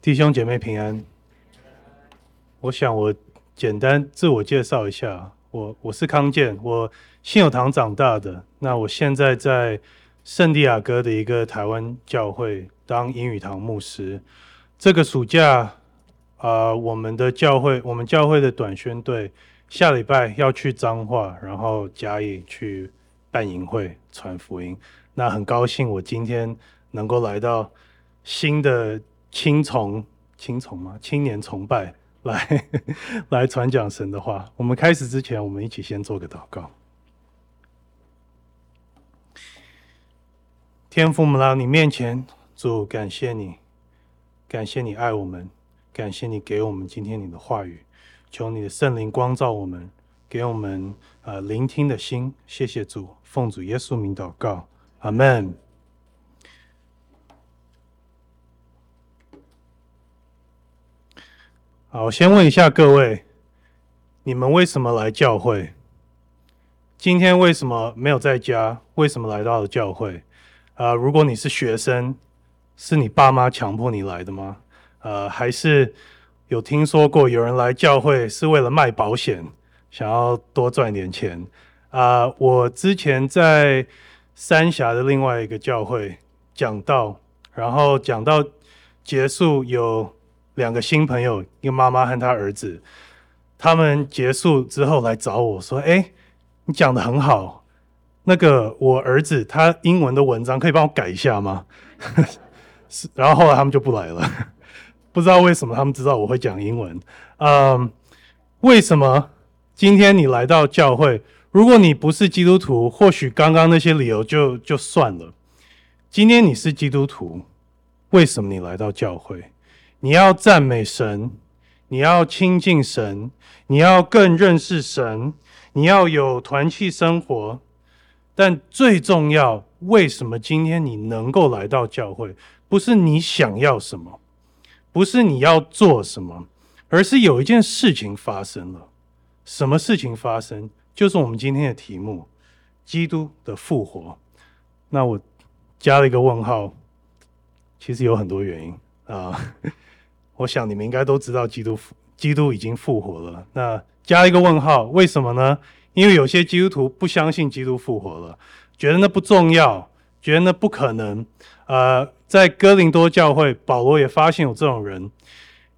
弟兄姐妹平安。我想我简单自我介绍一下，我我是康健，我信友堂长大的。那我现在在圣地亚哥的一个台湾教会当英语堂牧师。这个暑假啊、我们的教会，我们教会的短宣队下礼拜要去彰化，然后嘉义去办营会传福音。那很高兴，我今天能够来到新的。青崇，青崇吗？青年崇拜，来 来传讲神的话。我们开始之前，我们一起先做个祷告。天父，我们来到你面前，主，感谢你，感谢你爱我们，感谢你给我们今天你的话语。求你的圣灵光照我们，给我们呃聆听的心。谢谢主，奉主耶稣名祷告，阿门。好，我先问一下各位，你们为什么来教会？今天为什么没有在家？为什么来到了教会？啊、如果你是学生，是你爸妈强迫你来的吗？呃，还是有听说过有人来教会是为了卖保险，想要多赚点钱？啊、我之前在三峡的另外一个教会讲道，然后讲到结束有。两个新朋友，一个妈妈和她儿子，他们结束之后来找我说：“哎，你讲得很好，那个我儿子他英文的文章可以帮我改一下吗？” 是，然后后来他们就不来了，不知道为什么他们知道我会讲英文。嗯，为什么今天你来到教会？如果你不是基督徒，或许刚刚那些理由就就算了。今天你是基督徒，为什么你来到教会？你要赞美神，你要亲近神，你要更认识神，你要有团契生活。但最重要，为什么今天你能够来到教会？不是你想要什么，不是你要做什么，而是有一件事情发生了。什么事情发生？就是我们今天的题目：基督的复活。那我加了一个问号，其实有很多原因啊。我想你们应该都知道，基督复基督已经复活了。那加一个问号，为什么呢？因为有些基督徒不相信基督复活了，觉得那不重要，觉得那不可能。呃，在哥林多教会，保罗也发现有这种人。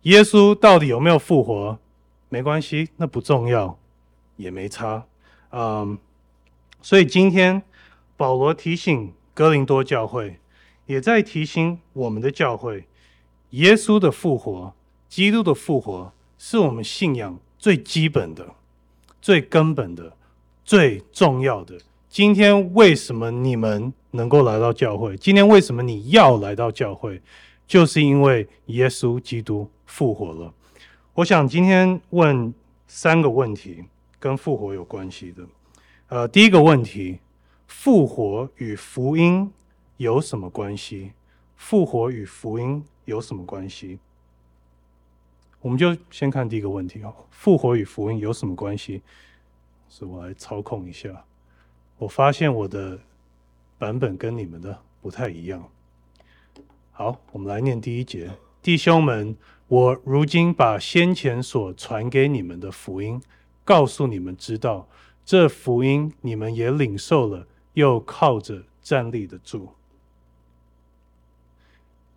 耶稣到底有没有复活？没关系，那不重要，也没差。嗯，所以今天保罗提醒哥林多教会，也在提醒我们的教会。耶稣的复活，基督的复活，是我们信仰最基本的、最根本的、最重要的。今天为什么你们能够来到教会？今天为什么你要来到教会？就是因为耶稣基督复活了。我想今天问三个问题，跟复活有关系的。呃，第一个问题：复活与福音有什么关系？复活与福音有什么关系？我们就先看第一个问题哦。复活与福音有什么关系？是我来操控一下。我发现我的版本跟你们的不太一样。好，我们来念第一节。弟兄们，我如今把先前所传给你们的福音告诉你们知道，这福音你们也领受了，又靠着站立得住。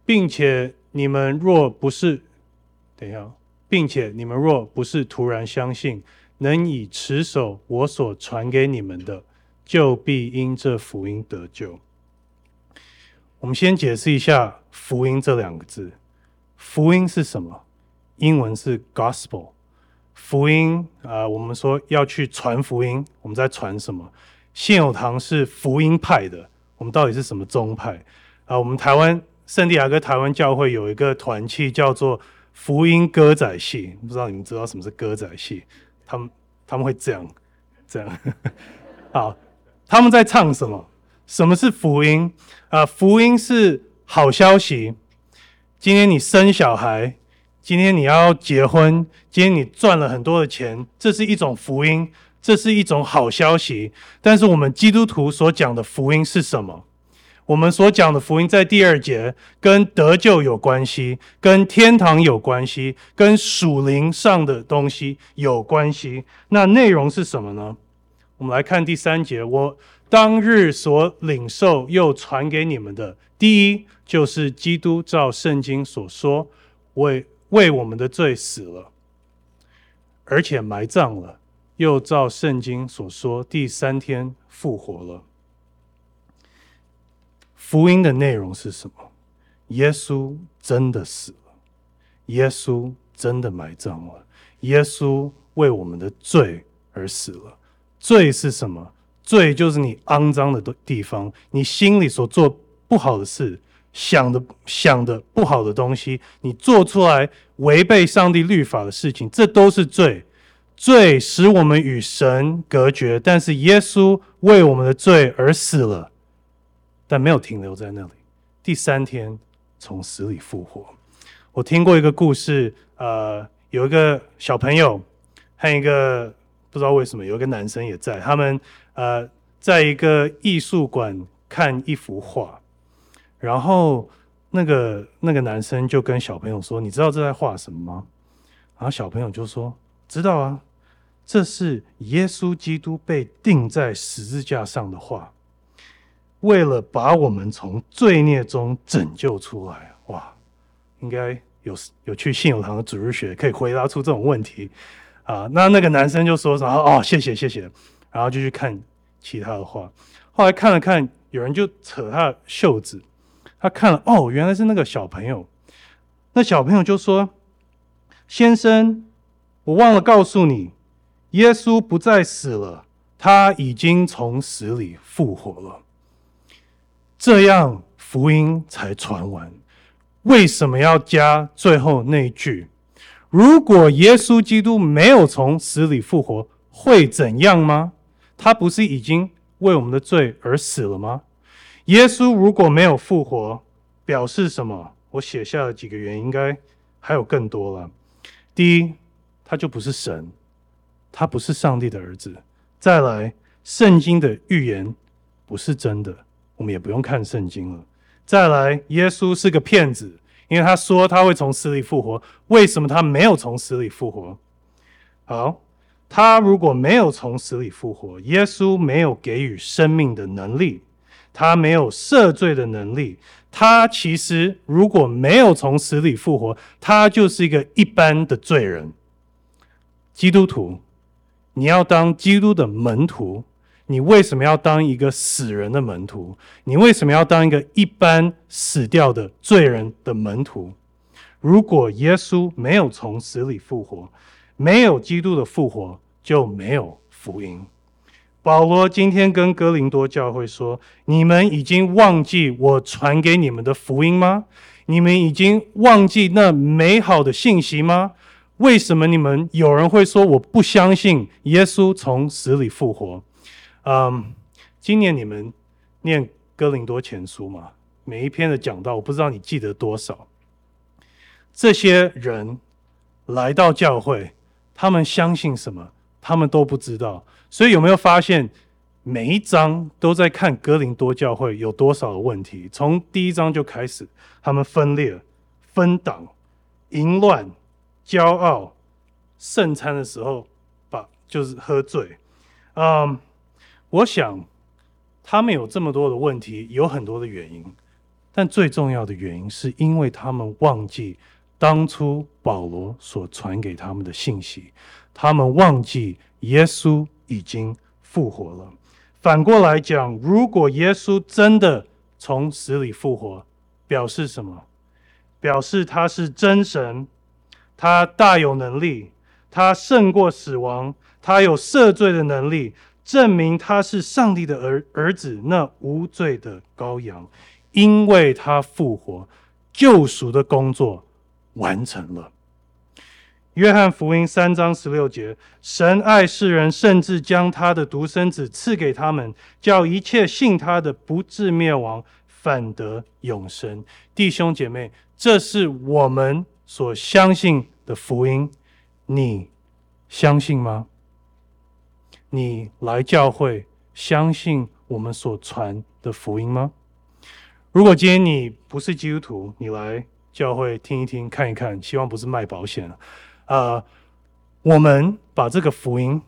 并且你们若不是，等一下，并且你们若不是突然相信，能以持守我所传给你们的，就必因这福音得救。我们先解释一下“福音”这两个字。福音是什么？英文是 “gospel”。福音啊、我们说要去传福音，我们在传什么？信友堂是福音派的，我们到底是什么宗派啊、我们台湾。圣地亚哥台湾教会有一个团契叫做福音歌仔戏，不知道你们知道什么是歌仔戏？他们他们会这样这样，好，他们在唱什么？什么是福音？啊、呃，福音是好消息。今天你生小孩，今天你要结婚，今天你赚了很多的钱，这是一种福音，这是一种好消息。但是我们基督徒所讲的福音是什么？我们所讲的福音在第二节跟得救有关系，跟天堂有关系，跟属灵上的东西有关系。那内容是什么呢？我们来看第三节，我当日所领受又传给你们的，第一就是基督照圣经所说，为为我们的罪死了，而且埋葬了，又照圣经所说，第三天复活了。福音的内容是什么？耶稣真的死了，耶稣真的埋葬了，耶稣为我们的罪而死了。罪是什么？罪就是你肮脏的地方，你心里所做不好的事，想的想的不好的东西，你做出来违背上帝律法的事情，这都是罪。罪使我们与神隔绝，但是耶稣为我们的罪而死了。但没有停留在那里，第三天从死里复活。我听过一个故事，呃，有一个小朋友和一个不知道为什么有一个男生也在，他们呃在一个艺术馆看一幅画，然后那个那个男生就跟小朋友说：“你知道这在画什么吗？”然后小朋友就说：“知道啊，这是耶稣基督被钉在十字架上的画。”为了把我们从罪孽中拯救出来，哇，应该有有去信友堂的主日学可以回答出这种问题啊。那那个男生就说：“说哦，谢谢谢谢。”然后就去看其他的画。后来看了看，有人就扯他的袖子，他看了哦，原来是那个小朋友。那小朋友就说：“先生，我忘了告诉你，耶稣不再死了，他已经从死里复活了。”这样福音才传完。为什么要加最后那一句？如果耶稣基督没有从死里复活，会怎样吗？他不是已经为我们的罪而死了吗？耶稣如果没有复活，表示什么？我写下了几个原因，应该还有更多了。第一，他就不是神，他不是上帝的儿子。再来，圣经的预言不是真的。我们也不用看圣经了。再来，耶稣是个骗子，因为他说他会从死里复活。为什么他没有从死里复活？好，他如果没有从死里复活，耶稣没有给予生命的能力，他没有赦罪的能力。他其实如果没有从死里复活，他就是一个一般的罪人。基督徒，你要当基督的门徒。你为什么要当一个死人的门徒？你为什么要当一个一般死掉的罪人的门徒？如果耶稣没有从死里复活，没有基督的复活，就没有福音。保罗今天跟哥林多教会说：“你们已经忘记我传给你们的福音吗？你们已经忘记那美好的信息吗？为什么你们有人会说我不相信耶稣从死里复活？”嗯今年你们念哥林多前书嘛？每一篇的讲到，我不知道你记得多少。这些人来到教会，他们相信什么？他们都不知道。所以有没有发现，每一章都在看哥林多教会有多少的问题？从第一章就开始，他们分裂、分党、淫乱、骄傲，圣餐的时候把就是喝醉，嗯、我想，他们有这么多的问题，有很多的原因，但最重要的原因是因为他们忘记当初保罗所传给他们的信息，他们忘记耶稣已经复活了。反过来讲，如果耶稣真的从死里复活，表示什么？表示他是真神，他大有能力，他胜过死亡，他有赦罪的能力。证明他是上帝的儿儿子，那无罪的羔羊，因为他复活，救赎的工作完成了。约翰福音三章十六节：神爱世人，甚至将他的独生子赐给他们，叫一切信他的不至灭亡，反得永生。弟兄姐妹，这是我们所相信的福音，你相信吗？你来教会，相信我们所传的福音吗？如果今天你不是基督徒，你来教会听一听、看一看，希望不是卖保险啊。呃，我们把这个福音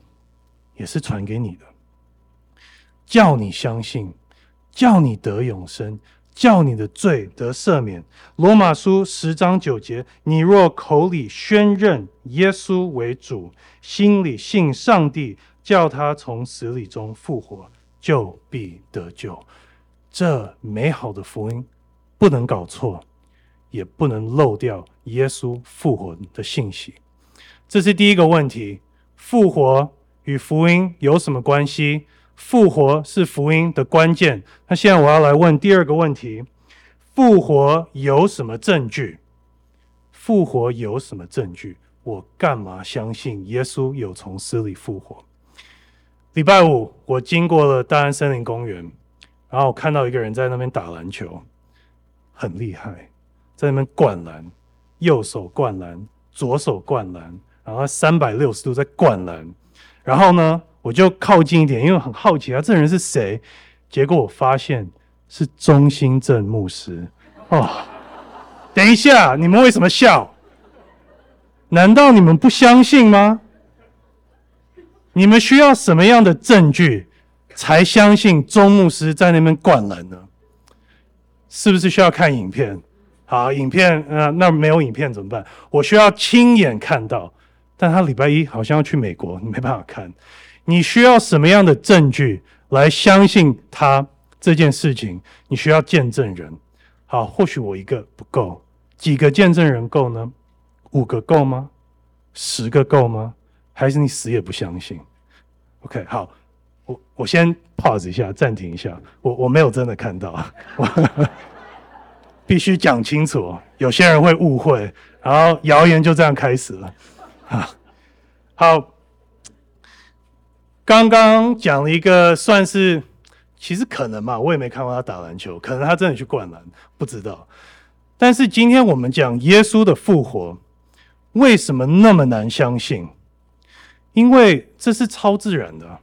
也是传给你的，叫你相信，叫你得永生。叫你的罪得赦免。罗马书十章九节：你若口里宣认耶稣为主，心里信上帝叫他从死里中复活，就必得救。这美好的福音不能搞错，也不能漏掉耶稣复活的信息。这是第一个问题：复活与福音有什么关系？复活是福音的关键。那现在我要来问第二个问题：复活有什么证据？复活有什么证据？我干嘛相信耶稣有从死里复活？礼拜五我经过了大安森林公园，然后我看到一个人在那边打篮球，很厉害，在那边灌篮，右手灌篮，左手灌篮，然后三百六十度在灌篮，然后呢？我就靠近一点，因为很好奇啊，这人是谁？结果我发现是中心正牧师。哦，等一下，你们为什么笑？难道你们不相信吗？你们需要什么样的证据才相信钟牧师在那边灌篮呢？是不是需要看影片？好，影片，呃，那没有影片怎么办？我需要亲眼看到，但他礼拜一好像要去美国，你没办法看。你需要什么样的证据来相信他这件事情？你需要见证人。好，或许我一个不够，几个见证人够呢？五个够吗？十个够吗？还是你死也不相信？OK，好，我我先 pause 一下，暂停一下。我我没有真的看到，我 必须讲清楚，有些人会误会，然后谣言就这样开始了。啊，好。刚刚讲了一个算是，其实可能嘛，我也没看过他打篮球，可能他真的去灌篮，不知道。但是今天我们讲耶稣的复活，为什么那么难相信？因为这是超自然的，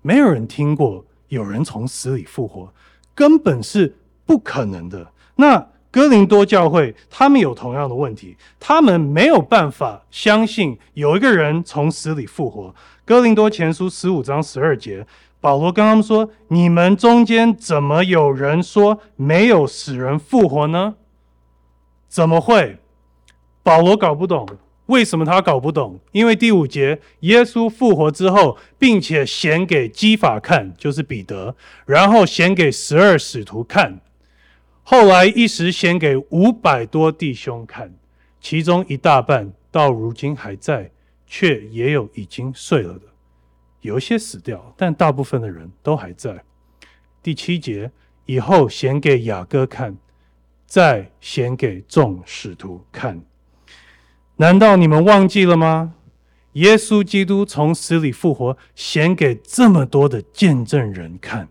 没有人听过有人从死里复活，根本是不可能的。那哥林多教会他们有同样的问题，他们没有办法相信有一个人从死里复活。哥林多前书十五章十二节，保罗跟他们说：“你们中间怎么有人说没有死人复活呢？怎么会？”保罗搞不懂，为什么他搞不懂？因为第五节，耶稣复活之后，并且显给基法看，就是彼得，然后显给十二使徒看，后来一时显给五百多弟兄看，其中一大半到如今还在。却也有已经睡了的，有些死掉，但大部分的人都还在。第七节以后显给雅各看，再显给众使徒看。难道你们忘记了吗？耶稣基督从死里复活，显给这么多的见证人看。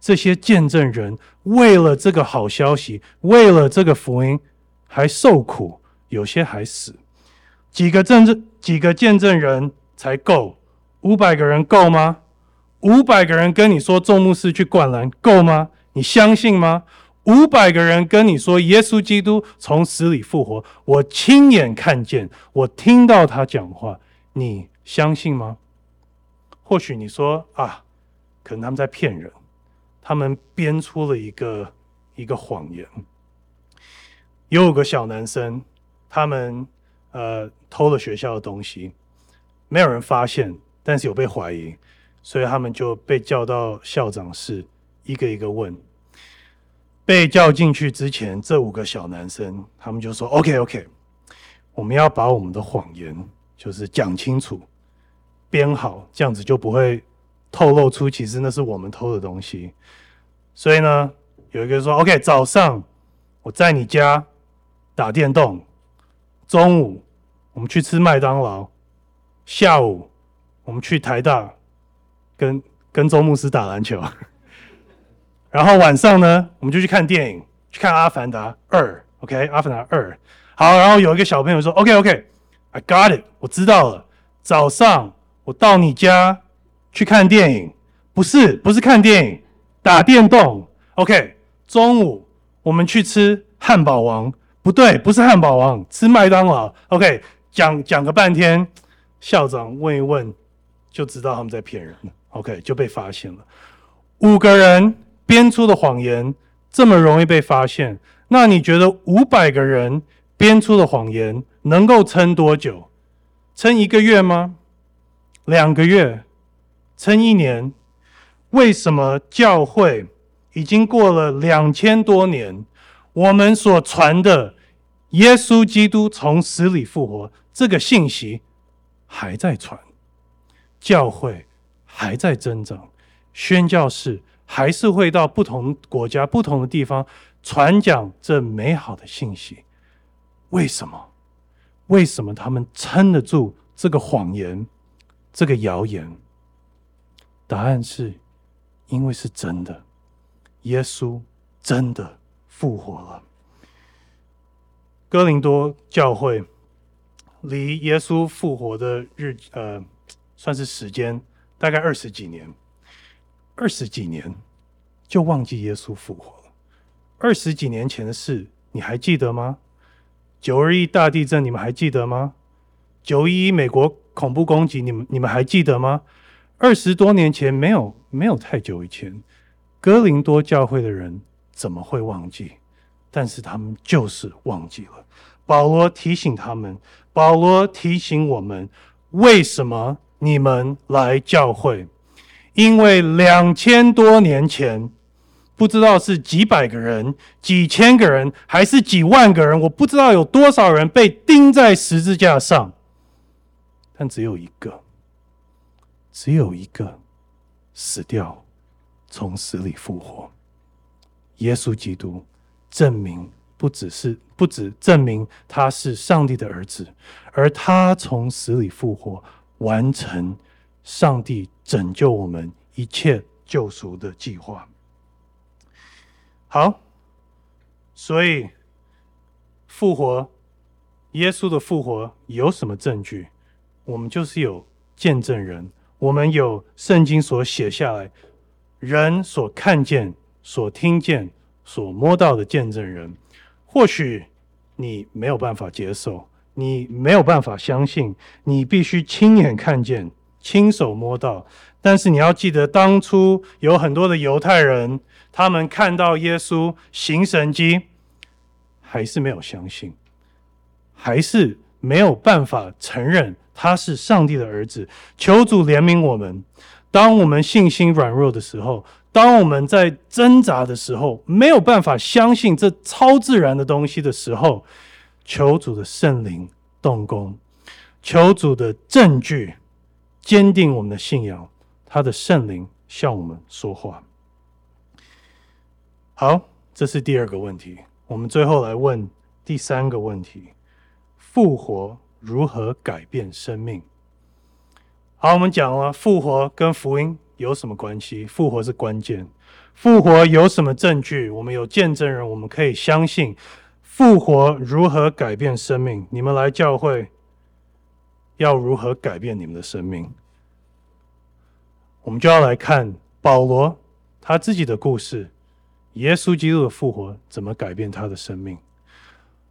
这些见证人为了这个好消息，为了这个福音，还受苦，有些还死。几个见证，几个见证人才够？五百个人够吗？五百个人跟你说众牧师去灌篮够吗？你相信吗？五百个人跟你说耶稣基督从死里复活，我亲眼看见，我听到他讲话，你相信吗？或许你说啊，可能他们在骗人，他们编出了一个一个谎言。有个小男生，他们。呃，偷了学校的东西，没有人发现，但是有被怀疑，所以他们就被叫到校长室，一个一个问。被叫进去之前，这五个小男生他们就说：“OK，OK，、我们要把我们的谎言就是讲清楚，编好，这样子就不会透露出其实那是我们偷的东西。”所以呢，有一个说：“OK，早上我在你家打电动。”中午我们去吃麦当劳，下午我们去台大跟跟周牧师打篮球，然后晚上呢，我们就去看电影，去看《阿凡达二》，OK，《阿凡达二》。好，然后有一个小朋友说：“OK，OK，I got it，我知道了。早上我到你家去看电影，不是不是看电影，打电动。OK，中午。”我们去吃汉堡王，不对，不是汉堡王，吃麦当劳。OK，讲讲个半天，校长问一问，就知道他们在骗人了。OK，就被发现了。五个人编出的谎言这么容易被发现，那你觉得五百个人编出的谎言能够撑多久？撑一个月吗？两个月？撑一年？为什么教会已经过了两千多年，我们所传的耶稣基督从死里复活这个信息还在传，教会还在增长，宣教士还是会到不同国家、不同的地方传讲这美好的信息？为什么？为什么他们撑得住这个谎言、这个谣言？答案是。因为是真的，耶稣真的复活了。哥林多教会离耶稣复活的日，呃，算是时间大概二十几年，二十几年就忘记耶稣复活了。二十几年前的事，你还记得吗？九二一大地震，你们还记得吗？九一一美国恐怖攻击，你们你们还记得吗？二十多年前，没有没有太久以前，哥林多教会的人怎么会忘记？但是他们就是忘记了。保罗提醒他们，保罗提醒我们：为什么你们来教会？因为两千多年前，不知道是几百个人、几千个人，还是几万个人，我不知道有多少人被钉在十字架上，但只有一个。只有一个死掉，从死里复活。耶稣基督证明不只是不只证明他是上帝的儿子，而他从死里复活，完成上帝拯救我们一切救赎的计划。好，所以复活，耶稣的复活有什么证据？我们就是有见证人。我们有圣经所写下来，人所看见、所听见、所摸到的见证人，或许你没有办法接受，你没有办法相信，你必须亲眼看见、亲手摸到。但是你要记得，当初有很多的犹太人，他们看到耶稣行神迹，还是没有相信，还是没有办法承认。他是上帝的儿子，求主怜悯我们。当我们信心软弱的时候，当我们在挣扎的时候，没有办法相信这超自然的东西的时候，求主的圣灵动工，求主的证据坚定我们的信仰。他的圣灵向我们说话。好，这是第二个问题。我们最后来问第三个问题：复活。如何改变生命？好，我们讲了复活跟福音有什么关系？复活是关键。复活有什么证据？我们有见证人，我们可以相信。复活如何改变生命？你们来教会要如何改变你们的生命？我们就要来看保罗他自己的故事，耶稣基督的复活怎么改变他的生命？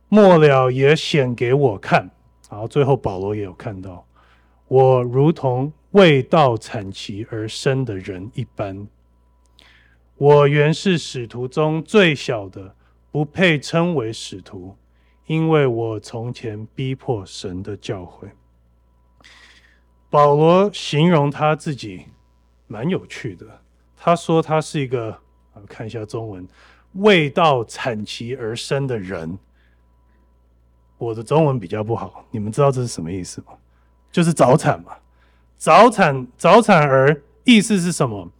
末了也显给我看。然后最后保罗也有看到，我如同为道产期而生的人一般。我原是使徒中最小的，不配称为使徒，因为我从前逼迫神的教会。保罗形容他自己蛮有趣的，他说他是一个，看一下中文，为道产期而生的人。我的中文比较不好，你们知道这是什么意思吗？就是早产嘛，早产早产儿意思是什么？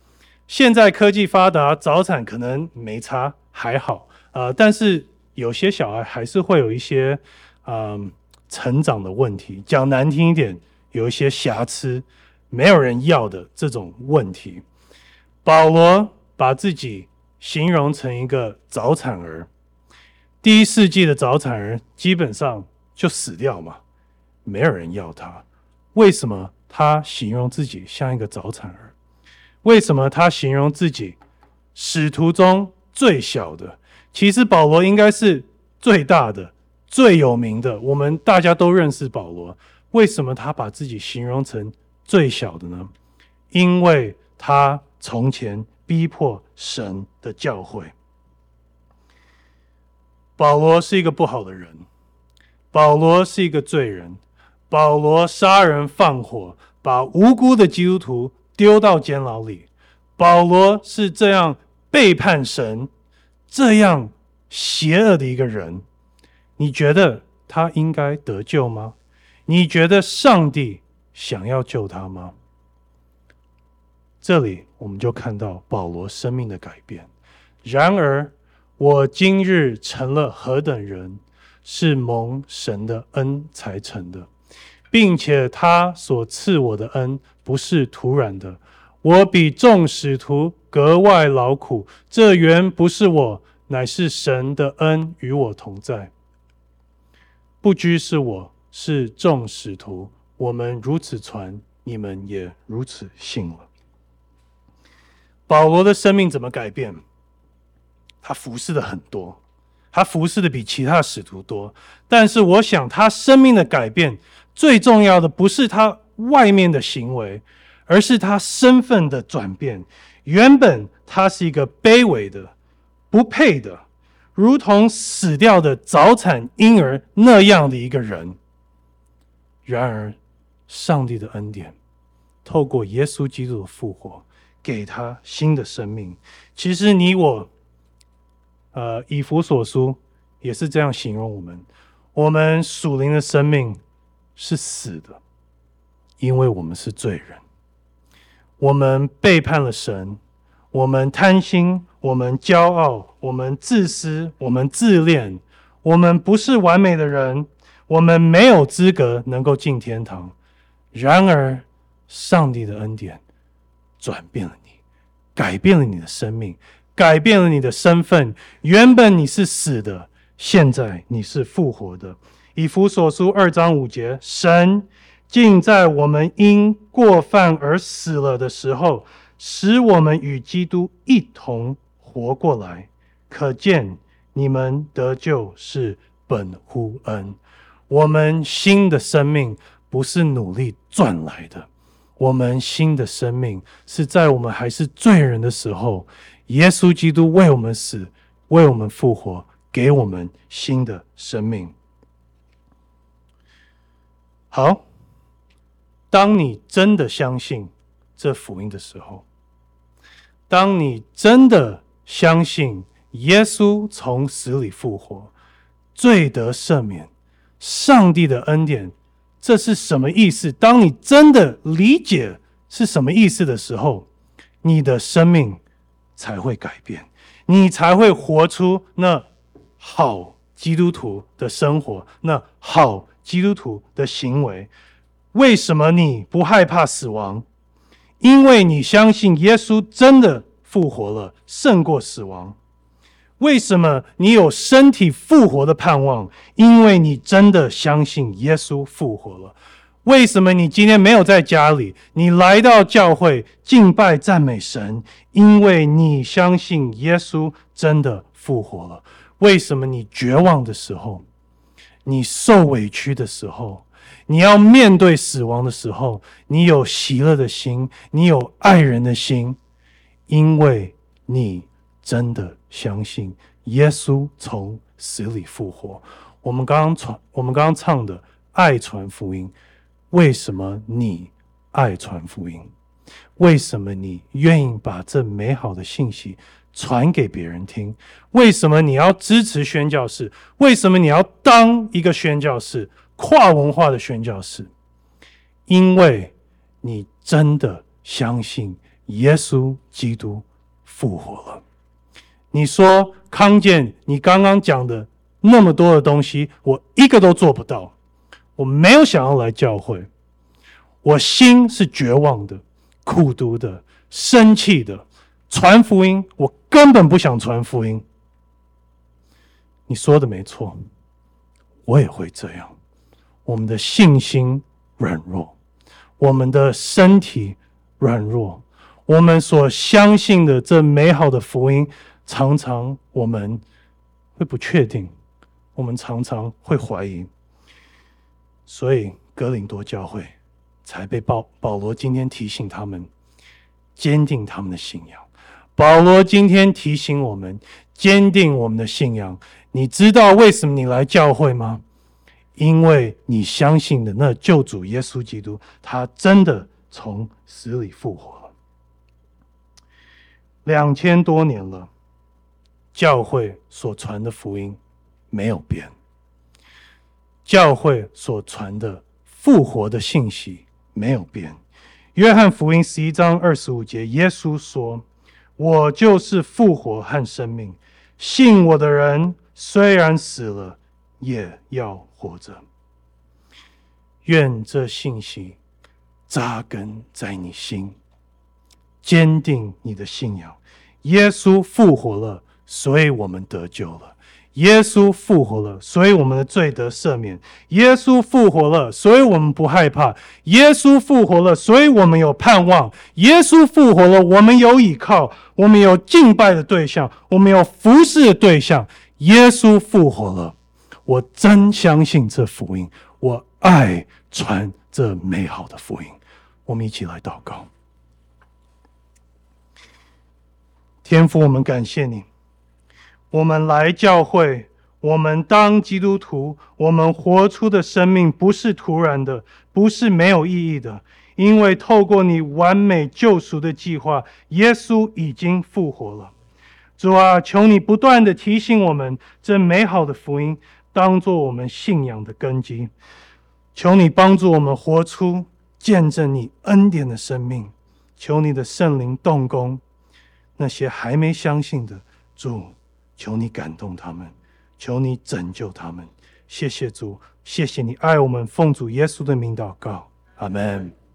现在科技发达，早产可能没差，还好，呃，但是有些小孩还是会有一些嗯、成长的问题，讲难听一点，有一些瑕疵，没有人要的这种问题。保罗把自己形容成一个早产儿。第一世纪的早产儿基本上就死掉嘛，没有人要他。为什么他形容自己像一个早产儿？为什么他形容自己使徒中最小的？其实保罗应该是最大的、最有名的，我们大家都认识保罗。为什么他把自己形容成最小的呢？因为他从前逼迫神的教诲。保罗是一个不好的人，保罗是一个罪人，保罗杀人放火，把无辜的基督徒丢到监牢里。保罗是这样背叛神、这样邪恶的一个人，你觉得他应该得救吗？你觉得上帝想要救他吗？这里我们就看到保罗生命的改变。然而，我今日成了何等人，是蒙神的恩才成的，并且他所赐我的恩不是突然的。我比众使徒格外劳苦，这原不是我，乃是神的恩与我同在。不拘是我。是众使徒，我们如此传，你们也如此信了。保罗的生命怎么改变？他服侍的很多，他服侍的比其他使徒多。但是，我想他生命的改变最重要的不是他外面的行为，而是他身份的转变。原本他是一个卑微的、不配的，如同死掉的早产婴儿那样的一个人。然而，上帝的恩典透过耶稣基督的复活，给他新的生命。其实你我，呃，以弗所书也是这样形容我们：我们属灵的生命是死的，因为我们是罪人，我们背叛了神，我们贪心，我们骄傲，我们自私，我们自恋，我们不是完美的人。我们没有资格能够进天堂，然而上帝的恩典转变了你，改变了你的生命，改变了你的身份。原本你是死的，现在你是复活的。以弗所书二章五节，神竟在我们因过犯而死了的时候，使我们与基督一同活过来。可见你们得救是本乎恩。我们新的生命不是努力赚来的，我们新的生命是在我们还是罪人的时候，耶稣基督为我们死，为我们复活，给我们新的生命。好，当你真的相信这福音的时候，当你真的相信耶稣从死里复活，罪得赦免。上帝的恩典，这是什么意思？当你真的理解是什么意思的时候，你的生命才会改变，你才会活出那好基督徒的生活，那好基督徒的行为。为什么你不害怕死亡？因为你相信耶稣真的复活了，胜过死亡。为什么你有身体复活的盼望？因为你真的相信耶稣复活了。为什么你今天没有在家里？你来到教会敬拜赞美神，因为你相信耶稣真的复活了。为什么你绝望的时候，你受委屈的时候，你要面对死亡的时候，你有喜乐的心，你有爱人的心，因为你真的。相信耶稣从死里复活。我们刚刚传，我们刚刚唱的爱传福音。为什么你爱传福音？为什么你愿意把这美好的信息传给别人听？为什么你要支持宣教士？为什么你要当一个宣教士，跨文化的宣教士？因为你真的相信耶稣基督复活了。你说康健，你刚刚讲的那么多的东西，我一个都做不到。我没有想要来教会，我心是绝望的、苦毒的、生气的。传福音，我根本不想传福音。你说的没错，我也会这样。我们的信心软弱，我们的身体软弱，我们所相信的这美好的福音。常常我们会不确定，我们常常会怀疑。所以哥林多教会才被保保罗今天提醒他们，坚定他们的信仰。保罗今天提醒我们，坚定我们的信仰。你知道为什么你来教会吗？因为你相信的那救主耶稣基督，他真的从死里复活了。两千多年了，教会所传的福音没有变。教会所传的复活的信息没有变。约翰福音十一章二十五节，耶稣说：“我就是复活和生命，信我的人虽然死了，也要活着。”愿这信息扎根在你心，坚定你的信仰。耶稣复活了，所以我们得救了。耶稣复活了，所以我们的罪得赦免。耶稣复活了，所以我们不害怕。耶稣复活了，所以我们有盼望。耶稣复活了，我们有依靠，我们有敬拜的对象，我们有服侍的对象。耶稣复活了，我真相信这福音，我爱传这美好的福音。我们一起来祷告，天父，我们感谢你。我们来教会，我们当基督徒，我们活出的生命不是突然的，不是没有意义的，因为透过你完美救赎的计划，耶稣已经复活了。主啊，求你不断地提醒我们，这美好的福音当作我们信仰的根基。求你帮助我们活出见证你恩典的生命。求你的圣灵动工，那些还没相信的主。求你感动他们，求你拯救他们。谢谢主，谢谢你爱我们，奉主耶稣的名祷告，阿门。